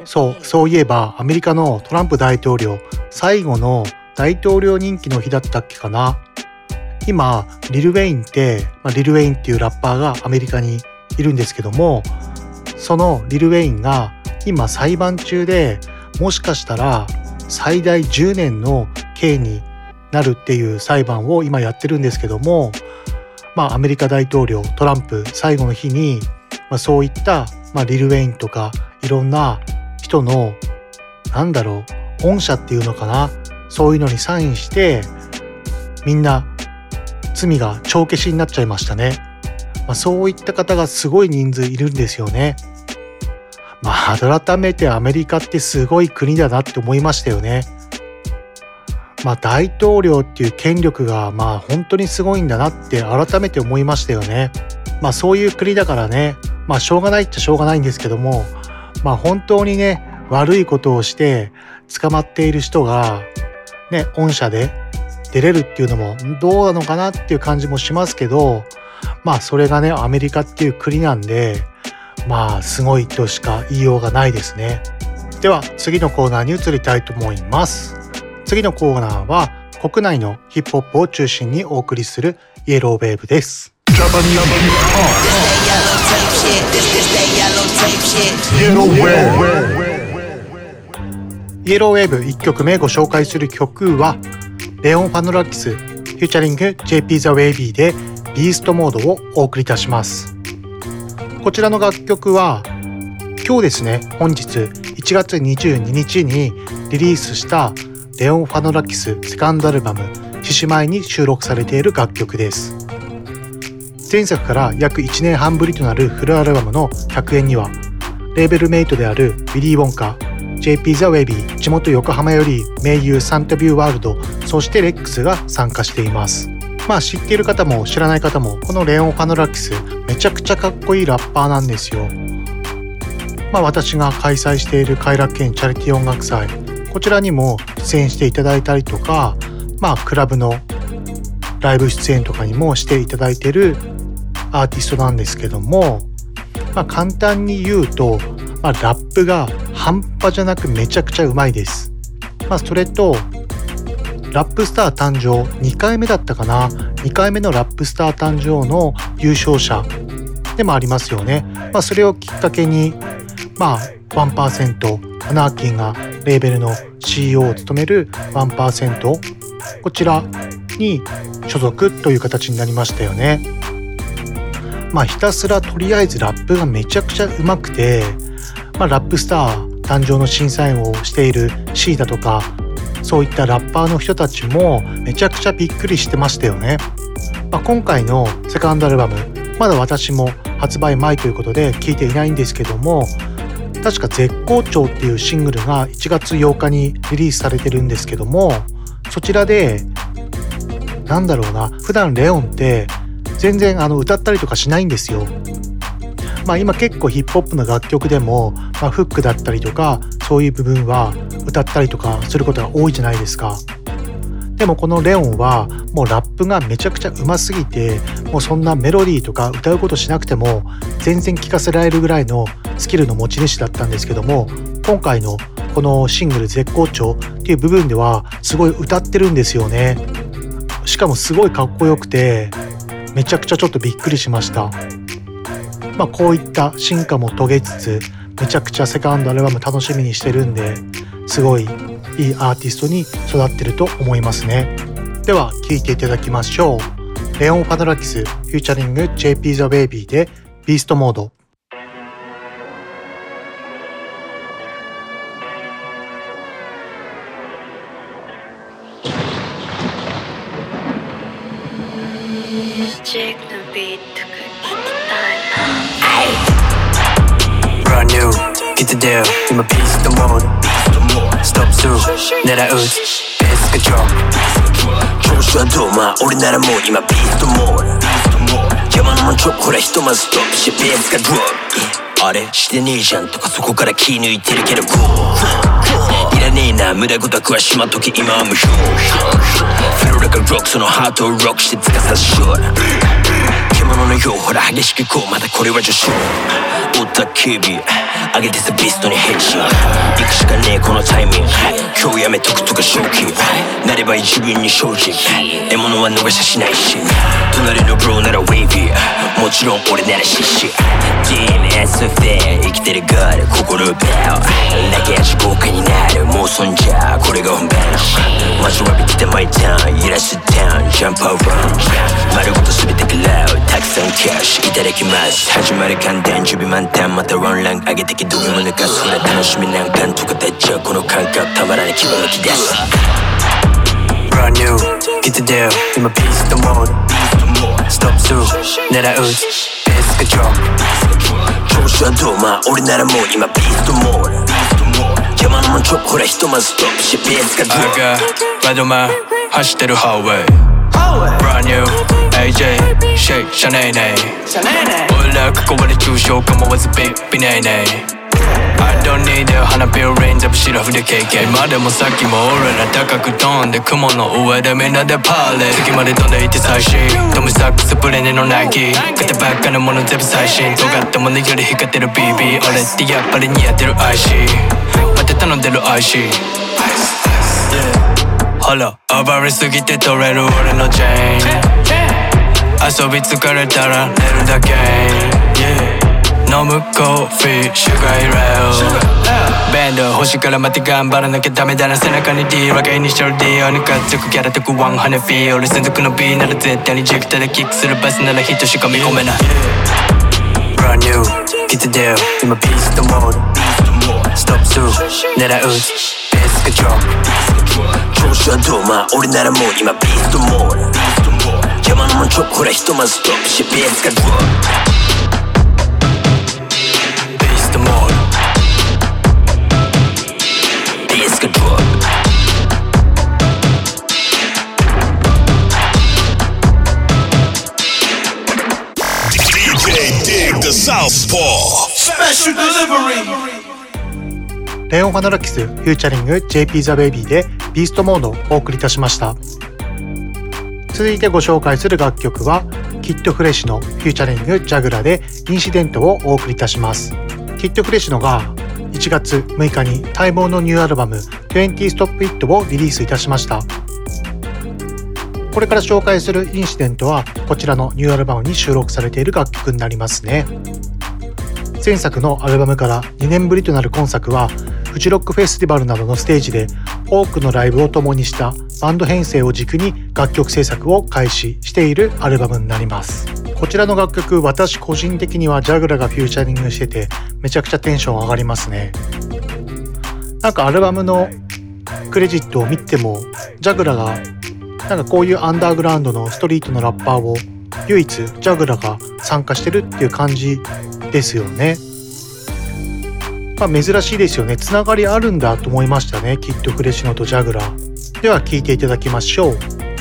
そうそういえばアメリカのトランプ大統領最後の大統領任期の日だったっけかな。今リル・ウェインって、まあ、リル・ウェインっていうラッパーがアメリカにいるんですけどもそのリル・ウェインが今裁判中でもしかしたら最大10年の刑になるっていう裁判を今やってるんですけどもまあアメリカ大統領トランプ最後の日に、まあ、そういった、まあ、リル・ウェインとかいろんな人のなんだろう恩赦っていうのかなそういうのにサインしてみんな罪が帳消しになっちゃいましたね、まあ、そういった方がすごい人数いるんですよね。まあ改めてアメリカってすごい国だなって思いましたよね。まあ大統領っていう権力がまあ本当にすごいんだなって改めて思いましたよね。まあそういう国だからね。まあしょうがないっちゃしょうがないんですけどもまあ本当にね悪いことをして捕まっている人がね御社で出れるっていうのもどうなのかなっていう感じもしますけどまあそれがねアメリカっていう国なんでまあすごいとしか言いようがないですね。では次のコーナーに移りたいと思います。次のコーナーは国内のヒップホップを中心にお送りする Yellow Wave です。 Yellow Wave 1曲目ご紹介する曲はレオン・ファノラキスフューチャリング JP ザ・ウェイビーでビーストモードをお送りいたします。こちらの楽曲は今日ですね本日1月22日にリリースしたレオン・ファノラキスセカンドアルバム「獅子舞」に収録されている楽曲です。前作から約1年半ぶりとなるフルアルバムの100円にはレーベルメイトであるウィリー・ウォンカ JP ザ・ウェビー地元横浜より名優サンタビューワールドそしてレックスが参加しています。まあ知っている方も知らない方もこのレオン・ファノラキスめちゃくちゃかっこいいラッパーなんですよ。まあ私が開催している快楽園チャリティー音楽祭こちらにも出演していただいたりとかまあクラブのライブ出演とかにもしていただいてるアーティストなんですけどもまあ簡単に言うと、まあ、ラップが半端じゃなくめちゃくちゃうまいです。まあそれとラップスター誕生2回目だったかな2回目のラップスター誕生の優勝者でもありますよね。まあそれをきっかけにまあ1%アナーキンがレーベルの CEO を務める1%こちらに所属という形になりましたよね。まあひたすらとりあえずラップがめちゃくちゃうまくて、まあ、ラップスター誕生の審査員をしているシーだとかそういったラッパーの人たちもめちゃくちゃびっくりしてましたよね。まあ、今回のセカンドアルバムまだ私も発売前ということで聞いていないんですけども確か絶好調っていうシングルが1月8日にリリースされてるんですけどもそちらでなんだろうな普段レオンって全然あの歌ったりとかしないんですよ。まあ今結構ヒップホップの楽曲でも、まあ、フックだったりとかそういう部分は歌ったりとかすることが多いじゃないですか。でもこのレオンはもうラップがめちゃくちゃうますぎてもうそんなメロディーとか歌うことしなくても全然聴かせられるぐらいのスキルの持ち主だったんですけども今回のこのシングル絶好調っていう部分ではすごい歌ってるんですよね。しかもすごいかっこよくてめちゃくちゃちょっとびっくりしました。まあこういった進化も遂げつつめちゃくちゃセカンドアルバム楽しみにしてるんですごいいいアーティストに育ってると思いますね。では聴いていただきましょう。レオン・ファドラキスフューチャリング JP ザ・ベイビーでビーストモード Brand new, get the deal, 今ピースとモードストップする、狙うベースがドロップ調子はどうまあ俺ならもう今ビーストモード山のマンチョほらひとまずストップしてベースがドロップあれしてねえじゃんとかそこから気抜いてるけどゴーいらねえな無駄ごたくはしまっとけ今は無表フローラがロックそのハートをロックしてつかさすショー獣のようほら激しくこうまだこれは女子おたけび上げてさビストに変身行くしかねえこのタイミング今日やめとくとか正気なれば一分に正直獲物は逃しゃしないし隣のブローならウェイビーもちろん俺ならシシ DMS フェア生きてるガール心奪う投げ味豪華になるもうそんじゃこれが本番。待ちわびててマイターン。揺らすダウン。ジャンプアラウン丸ごと全て食らうたくさんキャッシュいただきます始まる簡単準備満タンまたワンラン上げてきどぎも抜かすほら楽しみなんかんとか出ちゃうこの感覚たまらない気分抜き出す Brand new, get the deal. 今ピースとモードストップする狙うベースがドロップ調子はどうまあ俺ならもう今ピースとモード山のマンチョほらひとまずストップしベースがドロップバイドマン走ってるハーウェイ Brand new. AJ シェイシャネーネー俺ら囲われ抽象構わずビッビネーネー I don't need it 花火をレンズアップシラフで経験今でもさっきも俺ら高く飛んで雲の上でみんなでパーレ月まで飛んでいて最新トムサックスブレネのナイキ買ってばっかのもの全部最新尖ったものより光ってる BB 俺ってやっぱり似合ってる IC 待って頼んでる IC ほら暴れすぎて取れる俺のチェーン遊び疲れたら寝るだけ、yeah. 飲むコーヒーシュガーイレーベンド星からまた頑張らなきゃダメだな背中に D 分けにしちゃう D 鬼がつくキャラとくワンハネフィー俺専属の B なら絶対にジェクターでキックするバスなら人しか見込めない。Brand new 来て出よ今ピースとモードストップする狙う。ベースがドロップ調子はどうまあ俺ならもう今ピースとモード山のマンチョップほらひとまずストップしベースがドロップ Southpaw Special Delivery. レオン・ファナラキスフューチャリング JP ザ・ベイビーでビーストモードをお送りいたしました。続いてご紹介する楽曲は KID FRESINO フューチャリング JAGGLA で incident をお送りいたします。 KID FRESINO が1月6日に待望のニューアルバム20 Stop It をリリースいたしました。これから紹介する incident はこちらのニューアルバムに収録されている楽曲になりますね。前作のアルバムから2年ぶりとなる今作はフジロックフェスティバルなどのステージで多くのライブを共にしたバンド編成を軸に楽曲制作を開始しているアルバムになります。こちらの楽曲私個人的にはジャグラがフューチャリングしててめちゃくちゃテンション上がりますね。なんかアルバムのクレジットを見てもジャグラがなんかこういうアンダーグラウンドのストリートのラッパーを唯一ジャグラが参加してるっていう感じですよね。まあ、珍しいですよね。つながりあるんだと思いましたね。キッドフレッシュのとジャグラ。では聞いていただきましょう。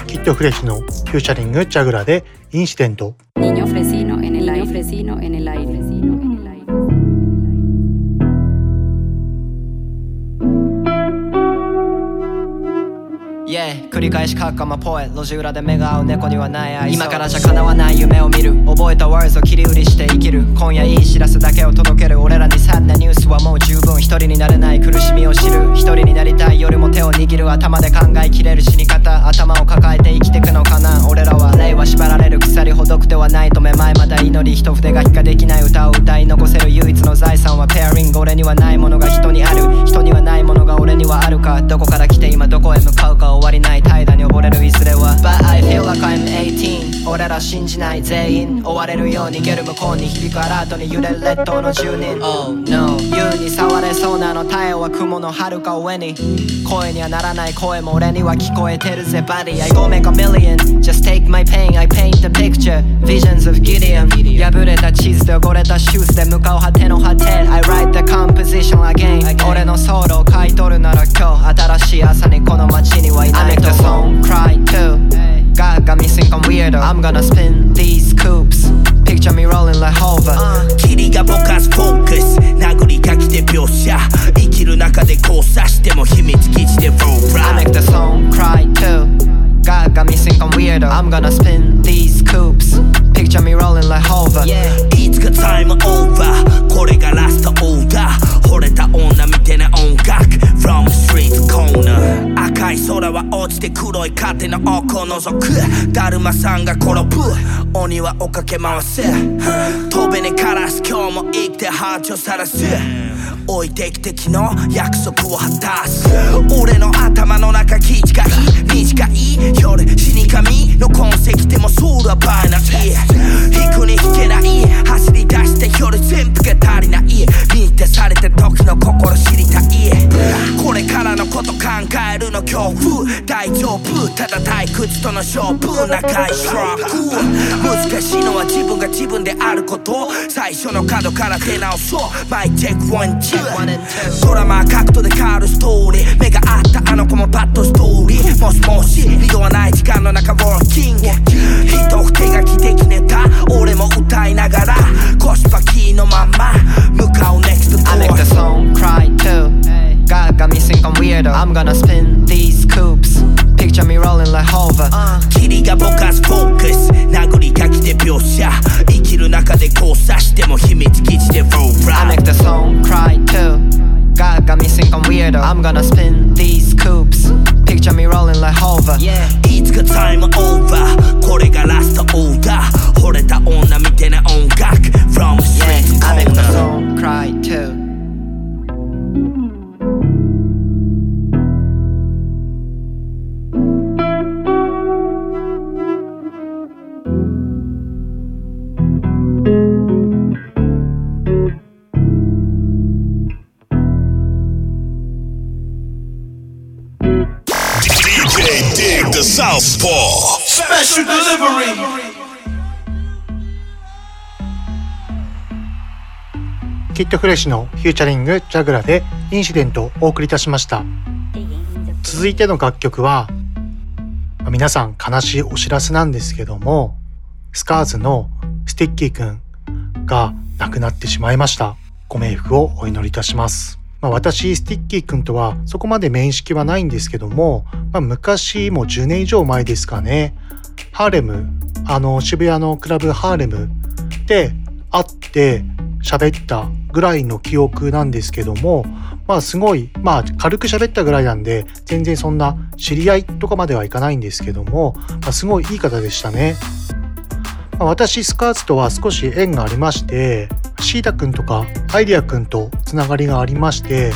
キッドフレッシュのフューチャリングジャグラでインシデント。繰り返し書くかまポエ路地裏で目が合う猫にはない愛今からじゃ叶わない夢を見る。覚えたワーズを切り売りして生きる。今夜いい知らせだけを届ける俺らに sad なニュースはもう十分一人になれない苦しみを知る。一人になりたい夜も手を握る頭で考えきれる死に方頭を抱えて生きてくのかな。俺らは霊は縛られる鎖ほどくではないとめまいまだ祈り一筆書きかできない歌を歌い残せる唯一の財産はペアリング俺にはないものが人にある人にはないものが俺にはあるかどこから来て今どこへ向かうか終わりない怠惰に溺れるいずれは。But I feel like I'm 18俺ら信じない全員。追われるように逃げる向こうに響くアラートに揺れる列島の住人。Oh no. 優に触れそうなの太陽は雲の遥か上に声にはならない声も俺には聞こえてるぜ。Buddy I go make a million. Just take my pain. I paint the picture. Visions of Gideon. 破れた地図で汚れたシューズで向かう果ての果て。I write the composition again. 俺のソウルを買い取るなら今日新しい朝にこの街にはいない make the song cry too God got me think I'm weirdo I'm gonna spin these coops Picture me rolling like hover 霧がぼかすフォークス殴りかけて描写生きる中で交差しても秘密基地で roll I make the song cry too God got me think I'm weirdo I'm gonna spin these coops Picture me rolling like hover. いつかタイムオーバーこれがラストオーダー。惚れた女みてな音楽。From street corner. 赤い空は落ちて黒い勝手の奥を覗く。だるまさんが転ぶ。鬼は追っかけ回す。飛べねカラス今日も生きてハーチを晒す。置いてきて昨日約束を果たす。俺の頭の中気近い。短い。夜死に神の痕跡でもソウルはバイナリ引くに引けない。走り出して夜全部が足りない。認定されて時の心知りたい。これからのこと考えるの恐怖。大丈夫。ただ退屈との勝負。仲いいショック難しいのは自分が自分であること。最初の角から出直そう。My take one ドラマ角度で変わるストーリー。目が合ったあの子もバッドストーリー。もしもし二度はない時間の中ウォーキング一筆書きできネタ俺も歌いながら腰パキーのまま。向かう next door I make the song cry too God got me I'm weirdo I'm gonna spin these coops Picture me rolling like hover 霧がぼかすフォークス殴りかけて描写生きる中で交差しても秘密基地で roll I make the song cry too God got me think I'm weirdo I'm gonna spin these coops Picture me rolling like hover いつかタイムオーバーこれがラストオーダー惚れた女みてな音楽 From street I make the song cry too KID FRESINO フューチャリング JAGGLA で incident をお送りいたしました。続いての楽曲は皆さん悲しいお知らせなんですけども SCARS の STICKY くんが亡くなってしまいました。ご冥福をお祈りいたします。まあ、私 STICKY 君とはそこまで面識はないんですけども、まあ、昔もう10年以上前ですかね。ハーレムあの渋谷のクラブハーレムで会って喋ったぐらいの記憶なんですけどもまあすごいまあ軽く喋ったぐらいなんで全然そんな知り合いとかまではいかないんですけども、まあ、すごいいい方でしたね。まあ、私スカーズとは少し縁がありましてシーダくんとかアイディアくんとつながりがありまして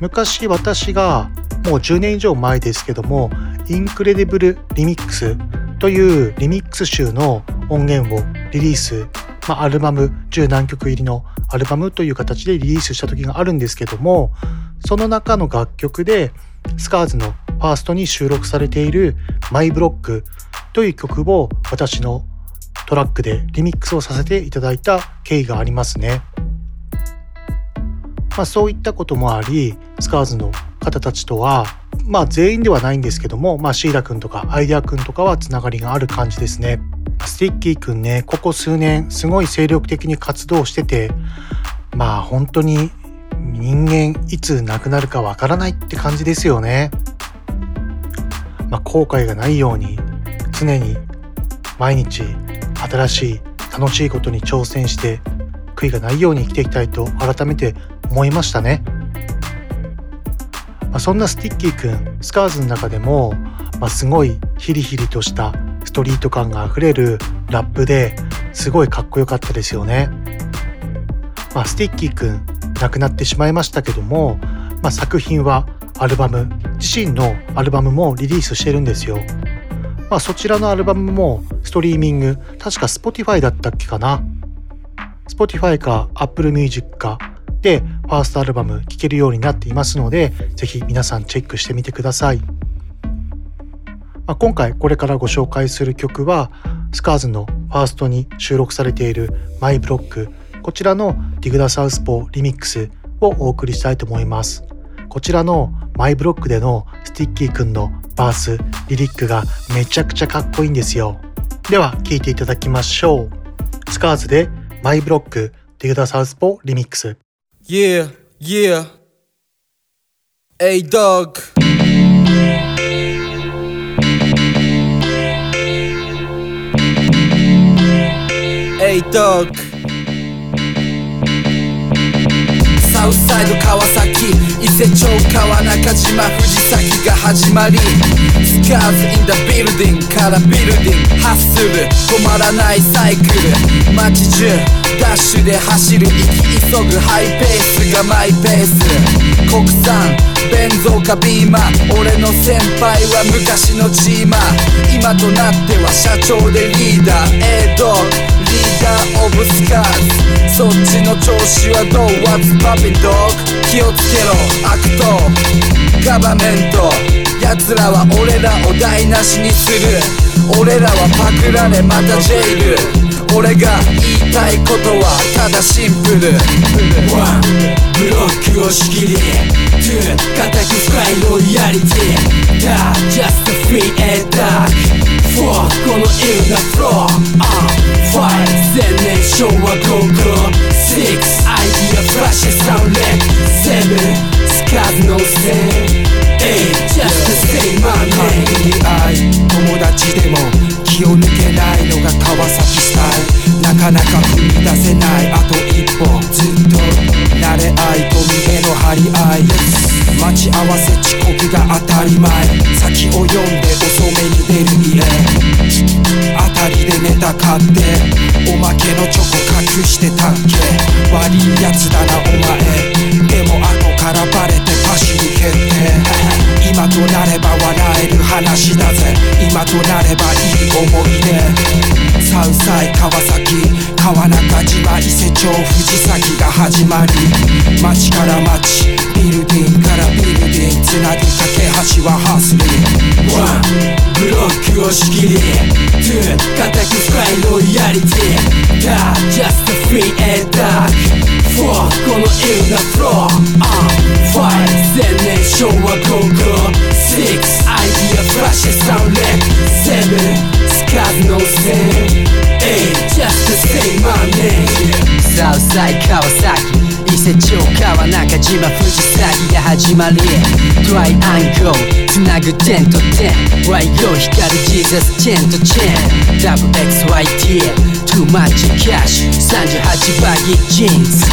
昔私がもう10年以上前ですけどもインクレディブルリミックスというリミックス集の音源をリリース、まあ、アルバム10何曲入りのアルバムという形でリリースした時があるんですけどもその中の楽曲でスカーズのファーストに収録されているマイブロックという曲を私のトラックでリミックスをさせていただいた経緯がありますね。まあ、そういったこともありスカーズの方たちとはまあ全員ではないんですけども、まあ、シーダくんとかアイデアくんとかはつながりがある感じですね。スティッキーくんねここ数年すごい精力的に活動しててまあ本当に人間いつ亡くなるかわからないって感じですよね。まあ、後悔がないように常に毎日新しい楽しいことに挑戦して悔いがないように生きていきたいと改めて思いましたね。まあ、そんなスティッキーくんスカーズの中でも、まあ、すごいヒリヒリとしたストリート感があふれるラップですごいかっこよかったですよね。まあ、スティッキーくん亡くなってしまいましたけども、まあ、作品はアルバム自身のアルバムもリリースしてるんですよ。まあ、そちらのアルバムもストリーミング確か Spotify だったっけかな？Spotify か Apple Music かファーストアルバム聴けるようになっていますのでぜひ皆さんチェックしてみてください、まあ、今回これからご紹介する曲はスカーズのファーストに収録されている My Block こちらのディグダサウスポーリミックスをお送りしたいと思います。こちらの My Block でのスティッキーくんのバースリリックがめちゃくちゃかっこいいんですよ。では聴いていただきましょう。スカーズで My Block ディグダサウスポーリミックス Yeah, yeah. Hey, dog. Hey, dog. サウスサイド川崎。伊勢町川中島藤崎が始まり。スカーズインダビルディングからビルディングハッスル。止まらないサイクル。街中ダッシュで走る。行き急ぐハイペースがマイペース。国産。ベンゾーかビーマ俺の先輩は昔のチーマー。今となっては社長でリーダー。A ドッリーダーオブスカーズ。そっちの調子はどう？What's poppin' dog 気をつけろ。悪党。ガバメント。奴らは俺らを台無しにする。俺らはパクられまたジェイル。俺が言いたいことはただシンプル。One ブロックを仕切り Two 固く深いロイヤリティ Da just a free and dark 4. このイルなフロー Five 全年昭和高校 Six アイディアフラッシュサウンレック Seven スカーズのせ Eight just to say my name 愛友達でも気を抜けないのが川崎スタイル。なかなか踏み出せないあと一歩。ずっと慣れ合いと右への張り合い。待ち合わせ遅刻が当たり前。先を読んで遅めに出る家。当たりでネタ買って。おまけのチョコ隠してたっけ。悪いやつだなお前。でも後からバレて今となれば笑える話だぜ。今となればいい思い出。サウサイ川崎。川中島伊勢町藤崎が始まり。町から町ビルディングからビルディングつなぐ架け橋はハスリーワンブロックを仕切り。Two 固く深いロイヤリティ。Da just free and dark Four このイルなフロー Five 全年昭和高校 Six アイディアフラッシュサウンレック Seven スカーズのせい Eight just to say my name サウサイ川崎伊勢町川中島藤崎が始まりトライアングルつなぐ点と点 Y よ光るジーザスチェンとチェン WXYT Too much cash. 38バギージーンズ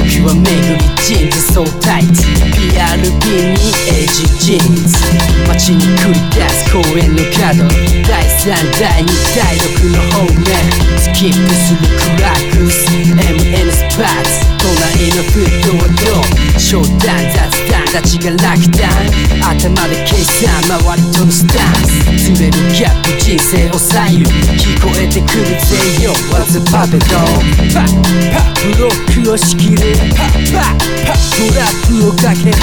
時は巡りジーンズ so tight. PRB にエッジジーンズ街に繰り出す公園の角第3第2第6の方面スキップするクラックス MN スパーツ隣のフットはどう商談雑談たちが落胆頭で計算周りとのスタンスずれるギャップ人生を左右聞こえてくるぜよ What's a puppet dog パパブロックを仕切るパパパトラップをかける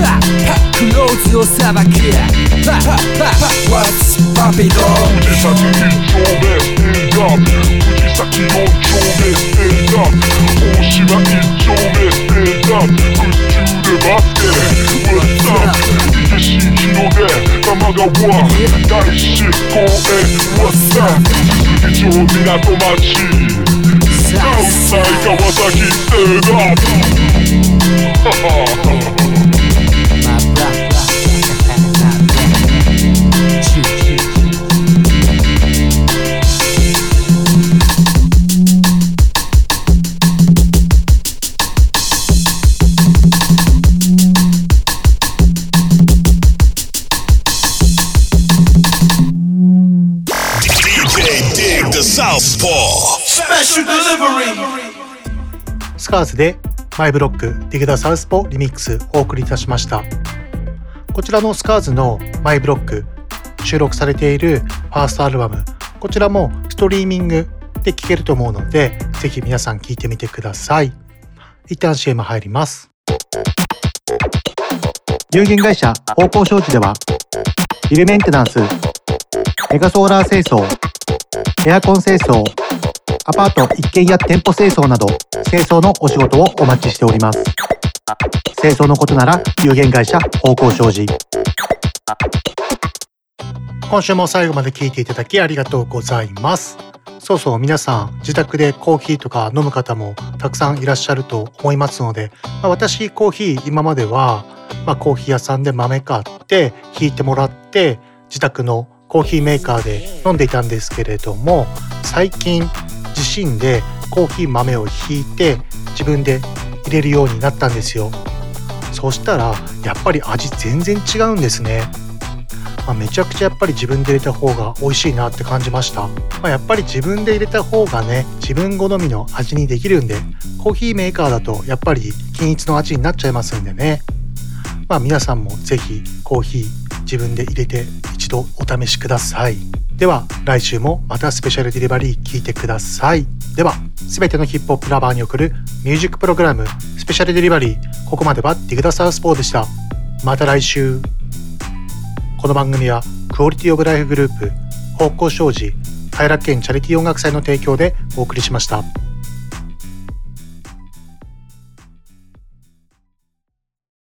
パパパクローズをさばくパッパッパッ What's puppet dog 藤崎一丁目エンダ藤崎四丁目エンダ大島一丁目エンダ宇宙でバスケ What's up 池新広で玉川大志公園 What's up 鈴木町港町関西川崎ステードアスカーズで My Block ディグダサウスポリミックスお送りいたしました。こちらのスカーズの My Block 収録されているファーストアルバムこちらもストリーミングで聴けると思うのでぜひ皆さん聴いてみてください。一旦 CM 入ります。有限会社方向商事ではビルメンテナンスメガソーラー清掃エアコン清掃アパート一軒家店舗清掃など清掃のお仕事をお待ちしております。清掃のことなら有限会社方向商事。今週も最後まで聞いていただきありがとうございます。そうそう皆さん自宅でコーヒーとか飲む方もたくさんいらっしゃると思いますので、まあ、私コーヒー今までは、まあ、コーヒー屋さんで豆買って引いてもらって自宅のコーヒーメーカーで飲んでいたんですけれども最近自身でコーヒー豆をひいて自分で入れるようになったんですよ。そしたらやっぱり味全然違うんですね、まあ、めちゃくちゃやっぱり自分で入れた方が美味しいなって感じました、まあ、やっぱり自分で入れた方がね自分好みの味にできるんでコーヒーメーカーだとやっぱり均一の味になっちゃいますんでね。まあ皆さんもぜひコーヒー自分で入れて一度お試しください。では来週もまたスペシャルデリバリー聞いてください。では全てのヒップホップラバーに送るミュージックプログラムスペシャルデリバリーここまではディグダサウスポーでした。また来週。この番組はクオリティオブライフグループ方向障子偕楽園チャリティー音楽祭の提供でお送りしました。